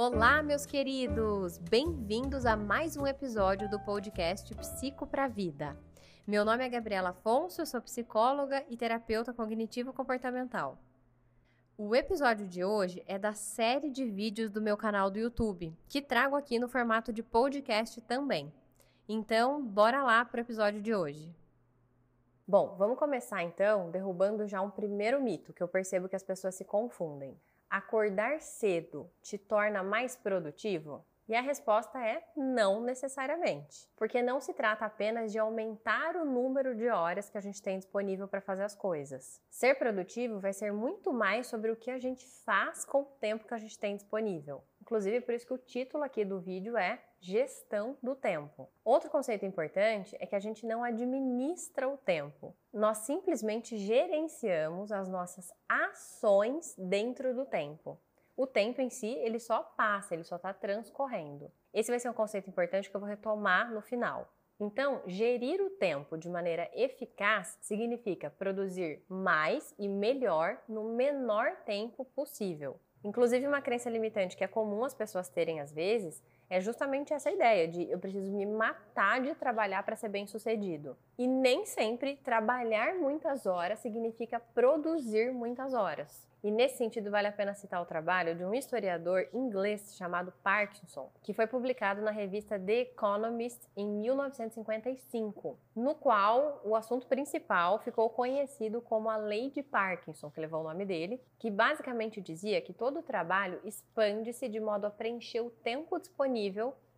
Olá, meus queridos! Bem-vindos a mais um episódio do podcast Psico para Vida. Meu nome é Gabriela Afonso, eu sou psicóloga e terapeuta cognitivo-comportamental. O episódio de hoje é da série de vídeos do meu canal do YouTube, que trago aqui no formato de podcast também. Então, bora lá para o episódio de hoje. Bom, vamos começar então derrubando já um primeiro mito que eu percebo que as pessoas se confundem acordar cedo te torna mais produtivo? E a resposta é não necessariamente, porque não se trata apenas de aumentar o número de horas que a gente tem disponível para fazer as coisas. Ser produtivo vai ser muito mais sobre o que a gente faz com o tempo que a gente tem disponível. Inclusive, por isso que o título aqui do vídeo é Gestão do Tempo. Outro conceito importante é que a gente não administra o tempo. Nós simplesmente gerenciamos as nossas ações dentro do tempo. O tempo em si, ele só passa, ele só está transcorrendo. Esse vai ser um conceito importante que eu vou retomar no final. Então, gerir o tempo de maneira eficaz significa produzir mais e melhor no menor tempo possível. Inclusive, uma crença limitante que é comum as pessoas terem às vezes é justamente essa ideia de eu preciso me matar de trabalhar para ser bem sucedido. E nem sempre trabalhar muitas horas significa produzir muitas horas. E nesse sentido, vale a pena citar o trabalho de um historiador inglês chamado Parkinson, que foi publicado na revista The Economist em 1955, no qual o assunto principal ficou conhecido como a Lei de Parkinson, que levou o nome dele, que basicamente dizia que todo trabalho expande-se de modo a preencher o tempo disponível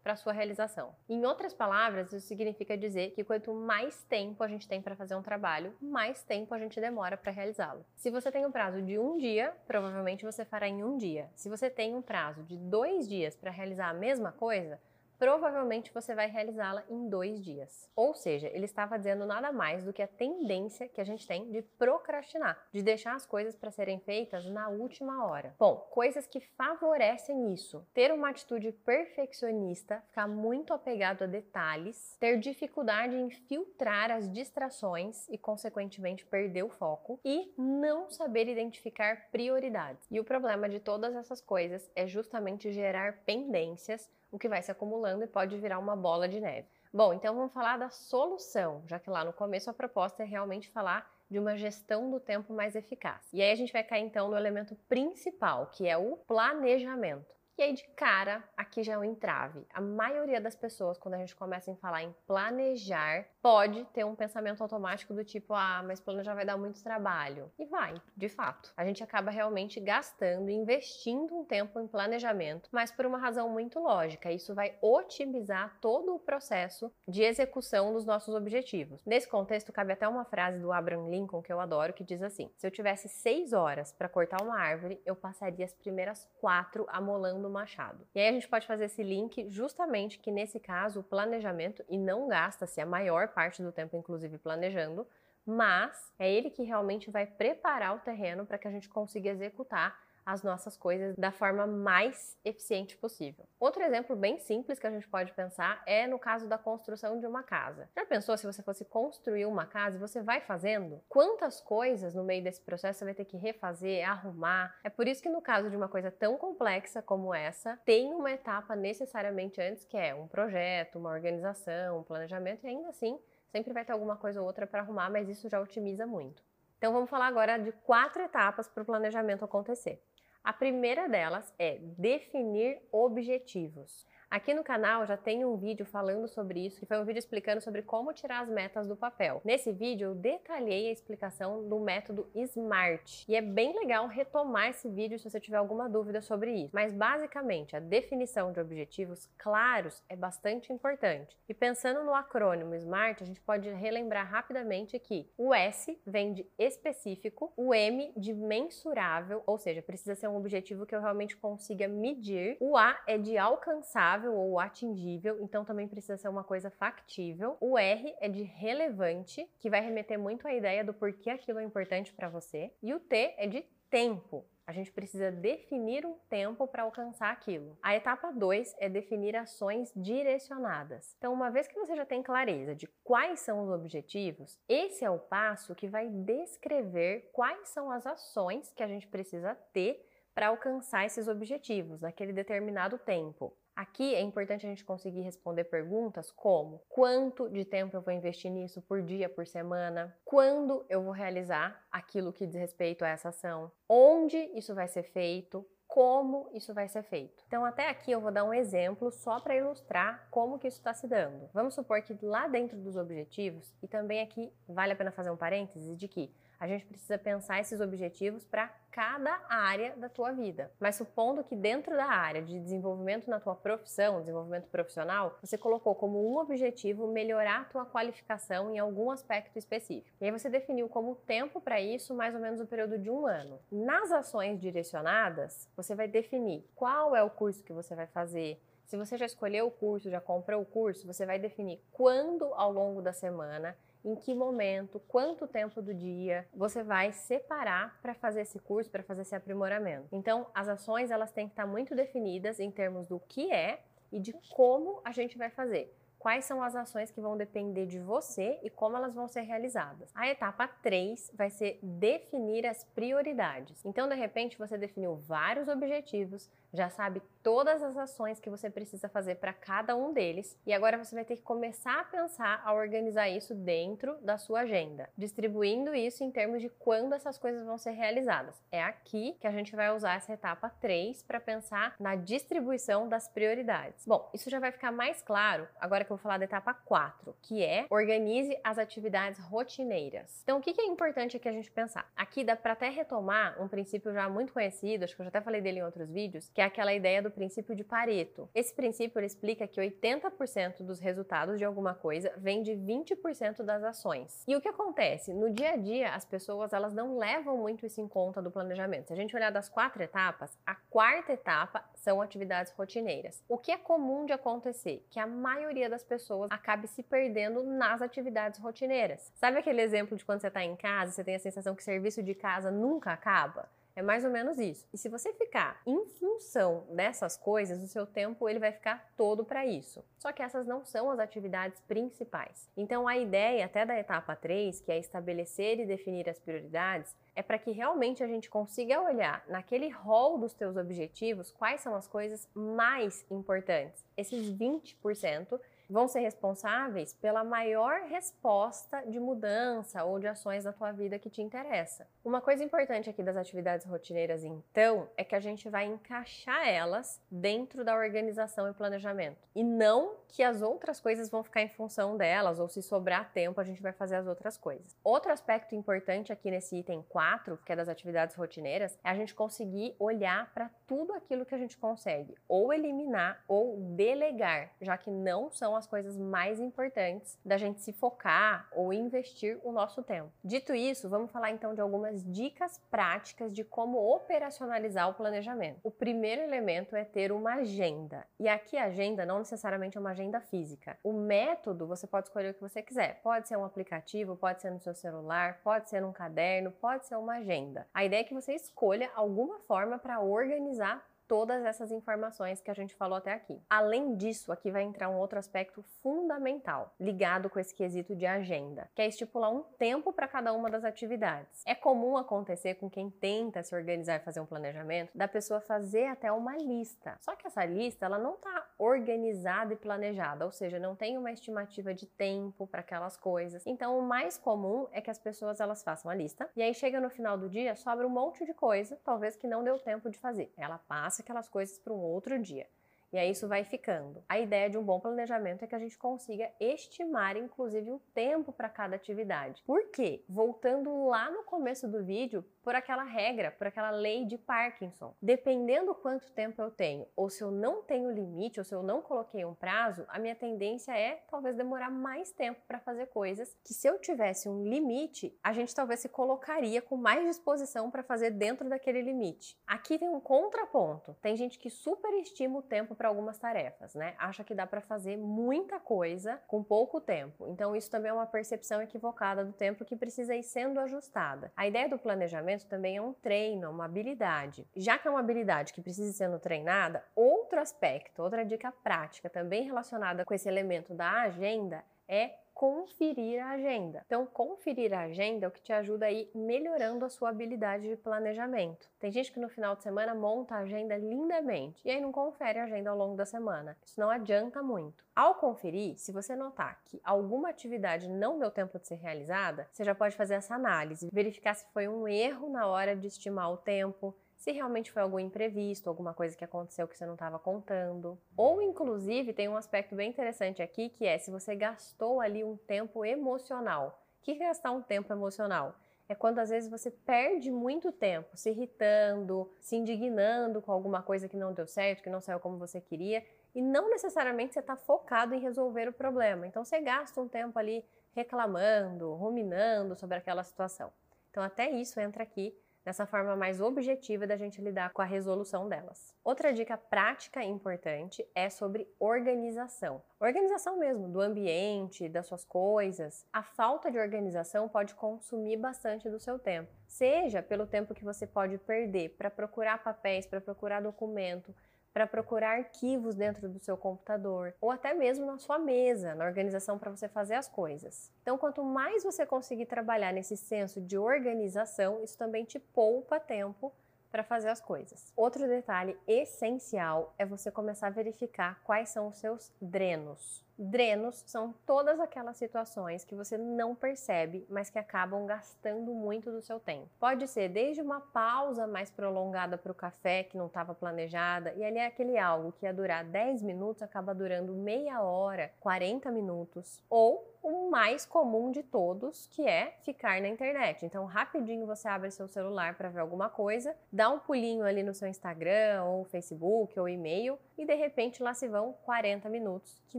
para sua realização. Em outras palavras, isso significa dizer que quanto mais tempo a gente tem para fazer um trabalho, mais tempo a gente demora para realizá-lo. Se você tem um prazo de um dia, provavelmente você fará em um dia. Se você tem um prazo de dois dias para realizar a mesma coisa, provavelmente você vai realizá-la em dois dias. Ou seja, ele estava dizendo nada mais do que a tendência que a gente tem de procrastinar, de deixar as coisas para serem feitas na última hora. Bom, coisas que favorecem isso: ter uma atitude perfeccionista, ficar muito apegado a detalhes, ter dificuldade em filtrar as distrações e, consequentemente, perder o foco e não saber identificar prioridades. E o problema de todas essas coisas é justamente gerar pendências o que vai se acumulando e pode virar uma bola de neve. Bom, então vamos falar da solução, já que lá no começo a proposta é realmente falar de uma gestão do tempo mais eficaz. E aí a gente vai cair então no elemento principal, que é o planejamento. E aí, de cara, aqui já é um entrave. A maioria das pessoas, quando a gente começa a falar em planejar, pode ter um pensamento automático do tipo, ah, mas planejar vai dar muito trabalho. E vai, de fato. A gente acaba realmente gastando, investindo um tempo em planejamento, mas por uma razão muito lógica. Isso vai otimizar todo o processo de execução dos nossos objetivos. Nesse contexto, cabe até uma frase do Abraham Lincoln que eu adoro, que diz assim: se eu tivesse seis horas para cortar uma árvore, eu passaria as primeiras quatro amolando Machado. E aí a gente pode fazer esse link justamente que nesse caso o planejamento, e não gasta-se a maior parte do tempo, inclusive planejando, mas é ele que realmente vai preparar o terreno para que a gente consiga executar as nossas coisas da forma mais eficiente possível. Outro exemplo bem simples que a gente pode pensar é no caso da construção de uma casa. Já pensou se você fosse construir uma casa e você vai fazendo? Quantas coisas no meio desse processo você vai ter que refazer, arrumar? É por isso que no caso de uma coisa tão complexa como essa, tem uma etapa necessariamente antes que é um projeto, uma organização, um planejamento e ainda assim sempre vai ter alguma coisa ou outra para arrumar, mas isso já otimiza muito. Então vamos falar agora de quatro etapas para o planejamento acontecer. A primeira delas é definir objetivos. Aqui no canal já tem um vídeo falando sobre isso, que foi um vídeo explicando sobre como tirar as metas do papel. Nesse vídeo eu detalhei a explicação do método SMART e é bem legal retomar esse vídeo se você tiver alguma dúvida sobre isso. Mas basicamente a definição de objetivos claros é bastante importante. E pensando no acrônimo SMART, a gente pode relembrar rapidamente que o S vem de específico, o M de mensurável, ou seja, precisa ser um objetivo que eu realmente consiga medir, o A é de alcançável ou atingível, então também precisa ser uma coisa factível. O R é de relevante, que vai remeter muito à ideia do porquê aquilo é importante para você. E o T é de tempo. A gente precisa definir um tempo para alcançar aquilo. A etapa 2 é definir ações direcionadas. Então, uma vez que você já tem clareza de quais são os objetivos, esse é o passo que vai descrever quais são as ações que a gente precisa ter para alcançar esses objetivos naquele determinado tempo. Aqui é importante a gente conseguir responder perguntas como: quanto de tempo eu vou investir nisso por dia, por semana? Quando eu vou realizar aquilo que diz respeito a essa ação? Onde isso vai ser feito? como isso vai ser feito. Então, até aqui eu vou dar um exemplo só para ilustrar como que isso está se dando. Vamos supor que lá dentro dos objetivos, e também aqui vale a pena fazer um parênteses de que a gente precisa pensar esses objetivos para cada área da tua vida. Mas supondo que dentro da área de desenvolvimento na tua profissão, desenvolvimento profissional, você colocou como um objetivo melhorar a tua qualificação em algum aspecto específico. E aí você definiu como tempo para isso mais ou menos o período de um ano. Nas ações direcionadas, você vai definir qual é o curso que você vai fazer, se você já escolheu o curso, já comprou o curso, você vai definir quando ao longo da semana em que momento, quanto tempo do dia você vai separar para fazer esse curso, para fazer esse aprimoramento. Então, as ações elas têm que estar muito definidas em termos do que é e de como a gente vai fazer quais são as ações que vão depender de você e como elas vão ser realizadas. A etapa 3 vai ser definir as prioridades. Então, de repente, você definiu vários objetivos, já sabe todas as ações que você precisa fazer para cada um deles e agora você vai ter que começar a pensar a organizar isso dentro da sua agenda, distribuindo isso em termos de quando essas coisas vão ser realizadas. É aqui que a gente vai usar essa etapa 3 para pensar na distribuição das prioridades. Bom, isso já vai ficar mais claro agora que eu vou falar da etapa 4, que é organize as atividades rotineiras. Então, o que é importante aqui a gente pensar? Aqui dá para até retomar um princípio já muito conhecido, acho que eu já até falei dele em outros vídeos, que que é aquela ideia do princípio de Pareto. Esse princípio explica que 80% dos resultados de alguma coisa vem de 20% das ações. E o que acontece? No dia a dia, as pessoas elas não levam muito isso em conta do planejamento. Se a gente olhar das quatro etapas, a quarta etapa são atividades rotineiras. O que é comum de acontecer? Que a maioria das pessoas acabe se perdendo nas atividades rotineiras. Sabe aquele exemplo de quando você está em casa, você tem a sensação que o serviço de casa nunca acaba? É mais ou menos isso. E se você ficar em função dessas coisas, o seu tempo ele vai ficar todo para isso. Só que essas não são as atividades principais. Então a ideia até da etapa 3, que é estabelecer e definir as prioridades, é para que realmente a gente consiga olhar naquele rol dos teus objetivos quais são as coisas mais importantes. Esses 20% vão ser responsáveis pela maior resposta de mudança ou de ações da tua vida que te interessa. Uma coisa importante aqui das atividades rotineiras, então, é que a gente vai encaixar elas dentro da organização e planejamento. E não que as outras coisas vão ficar em função delas, ou se sobrar tempo, a gente vai fazer as outras coisas. Outro aspecto importante aqui nesse item 4, que é das atividades rotineiras, é a gente conseguir olhar para tudo aquilo que a gente consegue ou eliminar ou delegar, já que não são as coisas mais importantes da gente se focar ou investir o nosso tempo. Dito isso, vamos falar então de algumas dicas práticas de como operacionalizar o planejamento. O primeiro elemento é ter uma agenda. E aqui a agenda não necessariamente é uma agenda física. O método você pode escolher o que você quiser. Pode ser um aplicativo, pode ser no seu celular, pode ser num caderno, pode ser uma agenda. A ideia é que você escolha alguma forma para organizar todas essas informações que a gente falou até aqui. Além disso, aqui vai entrar um outro aspecto fundamental ligado com esse quesito de agenda, que é estipular um tempo para cada uma das atividades. É comum acontecer com quem tenta se organizar e fazer um planejamento, da pessoa fazer até uma lista. Só que essa lista, ela não está organizada e planejada, ou seja, não tem uma estimativa de tempo para aquelas coisas. Então, o mais comum é que as pessoas elas façam a lista e aí chega no final do dia, sobra um monte de coisa, talvez que não deu tempo de fazer. Ela passa aquelas coisas para um outro dia. E aí isso vai ficando. A ideia de um bom planejamento é que a gente consiga estimar, inclusive, o tempo para cada atividade. Por quê? Voltando lá no começo do vídeo, por aquela regra, por aquela lei de Parkinson. Dependendo quanto tempo eu tenho, ou se eu não tenho limite, ou se eu não coloquei um prazo, a minha tendência é talvez demorar mais tempo para fazer coisas que se eu tivesse um limite, a gente talvez se colocaria com mais disposição para fazer dentro daquele limite. Aqui tem um contraponto. Tem gente que superestima o tempo para algumas tarefas, né? Acha que dá para fazer muita coisa com pouco tempo. Então isso também é uma percepção equivocada do tempo que precisa ir sendo ajustada. A ideia do planejamento também é um treino, é uma habilidade. Já que é uma habilidade que precisa sendo treinada, outro aspecto, outra dica prática também relacionada com esse elemento da agenda é conferir a agenda. Então, conferir a agenda é o que te ajuda aí melhorando a sua habilidade de planejamento. Tem gente que no final de semana monta a agenda lindamente e aí não confere a agenda ao longo da semana. Isso não adianta muito. Ao conferir, se você notar que alguma atividade não deu tempo de ser realizada, você já pode fazer essa análise, verificar se foi um erro na hora de estimar o tempo, se realmente foi algum imprevisto, alguma coisa que aconteceu que você não estava contando. Ou, inclusive, tem um aspecto bem interessante aqui que é se você gastou ali um tempo emocional. O que é gastar um tempo emocional? É quando às vezes você perde muito tempo se irritando, se indignando com alguma coisa que não deu certo, que não saiu como você queria, e não necessariamente você está focado em resolver o problema. Então você gasta um tempo ali reclamando, ruminando sobre aquela situação. Então até isso entra aqui nessa forma mais objetiva da gente lidar com a resolução delas. Outra dica prática importante é sobre organização. Organização mesmo do ambiente, das suas coisas. A falta de organização pode consumir bastante do seu tempo, seja pelo tempo que você pode perder para procurar papéis, para procurar documento, para procurar arquivos dentro do seu computador ou até mesmo na sua mesa, na organização para você fazer as coisas. Então, quanto mais você conseguir trabalhar nesse senso de organização, isso também te poupa tempo para fazer as coisas. Outro detalhe essencial é você começar a verificar quais são os seus drenos. Drenos são todas aquelas situações que você não percebe, mas que acabam gastando muito do seu tempo. Pode ser desde uma pausa mais prolongada para o café que não estava planejada, e ali é aquele algo que ia durar 10 minutos acaba durando meia hora, 40 minutos, ou o mais comum de todos, que é ficar na internet. Então, rapidinho você abre seu celular para ver alguma coisa, dá um pulinho ali no seu Instagram, ou Facebook, ou e-mail, e de repente lá se vão 40 minutos que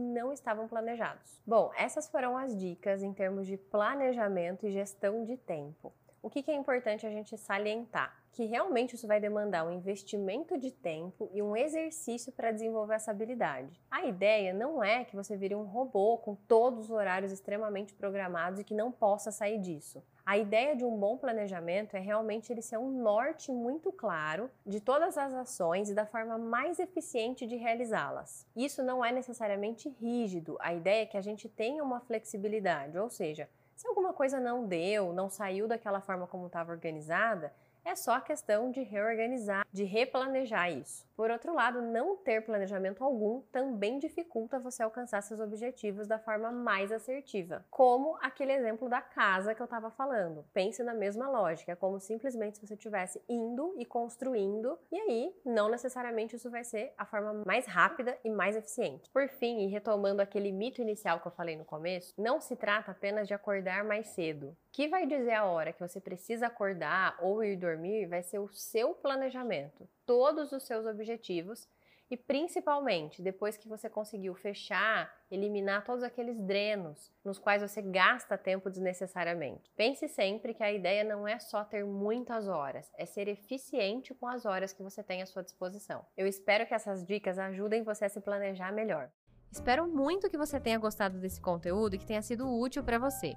não estavam planejados. Bom, essas foram as dicas em termos de planejamento e gestão de tempo. O que, é importante a gente salientar? Que realmente isso vai demandar um investimento de tempo e um exercício para desenvolver essa habilidade. A ideia não é que você vire um robô com todos os horários extremamente programados e que não possa sair disso. A ideia de um bom planejamento é realmente ele ser um norte muito claro de todas as ações e da forma mais eficiente de realizá-las. Isso não é necessariamente rígido, a ideia é que a gente tenha uma flexibilidade, ou seja, se alguma coisa não deu, não saiu daquela forma como estava organizada, é só questão de reorganizar, de replanejar isso. Por outro lado, não ter planejamento algum também dificulta você alcançar seus objetivos da forma mais assertiva, como aquele exemplo da casa que eu estava falando. Pense na mesma lógica, é como simplesmente se você estivesse indo e construindo, e aí não necessariamente isso vai ser a forma mais rápida e mais eficiente. Por fim, e retomando aquele mito inicial que eu falei no começo, não se trata apenas de acordar mais cedo. Que vai dizer a hora que você precisa acordar ou ir dormir vai ser o seu planejamento todos os seus objetivos e principalmente depois que você conseguiu fechar, eliminar todos aqueles drenos nos quais você gasta tempo desnecessariamente. Pense sempre que a ideia não é só ter muitas horas, é ser eficiente com as horas que você tem à sua disposição. Eu espero que essas dicas ajudem você a se planejar melhor. Espero muito que você tenha gostado desse conteúdo e que tenha sido útil para você.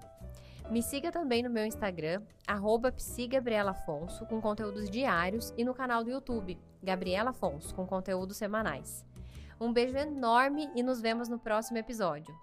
Me siga também no meu Instagram, psigabrielafonso, com conteúdos diários, e no canal do YouTube, Gabriela Afonso, com conteúdos semanais. Um beijo enorme e nos vemos no próximo episódio.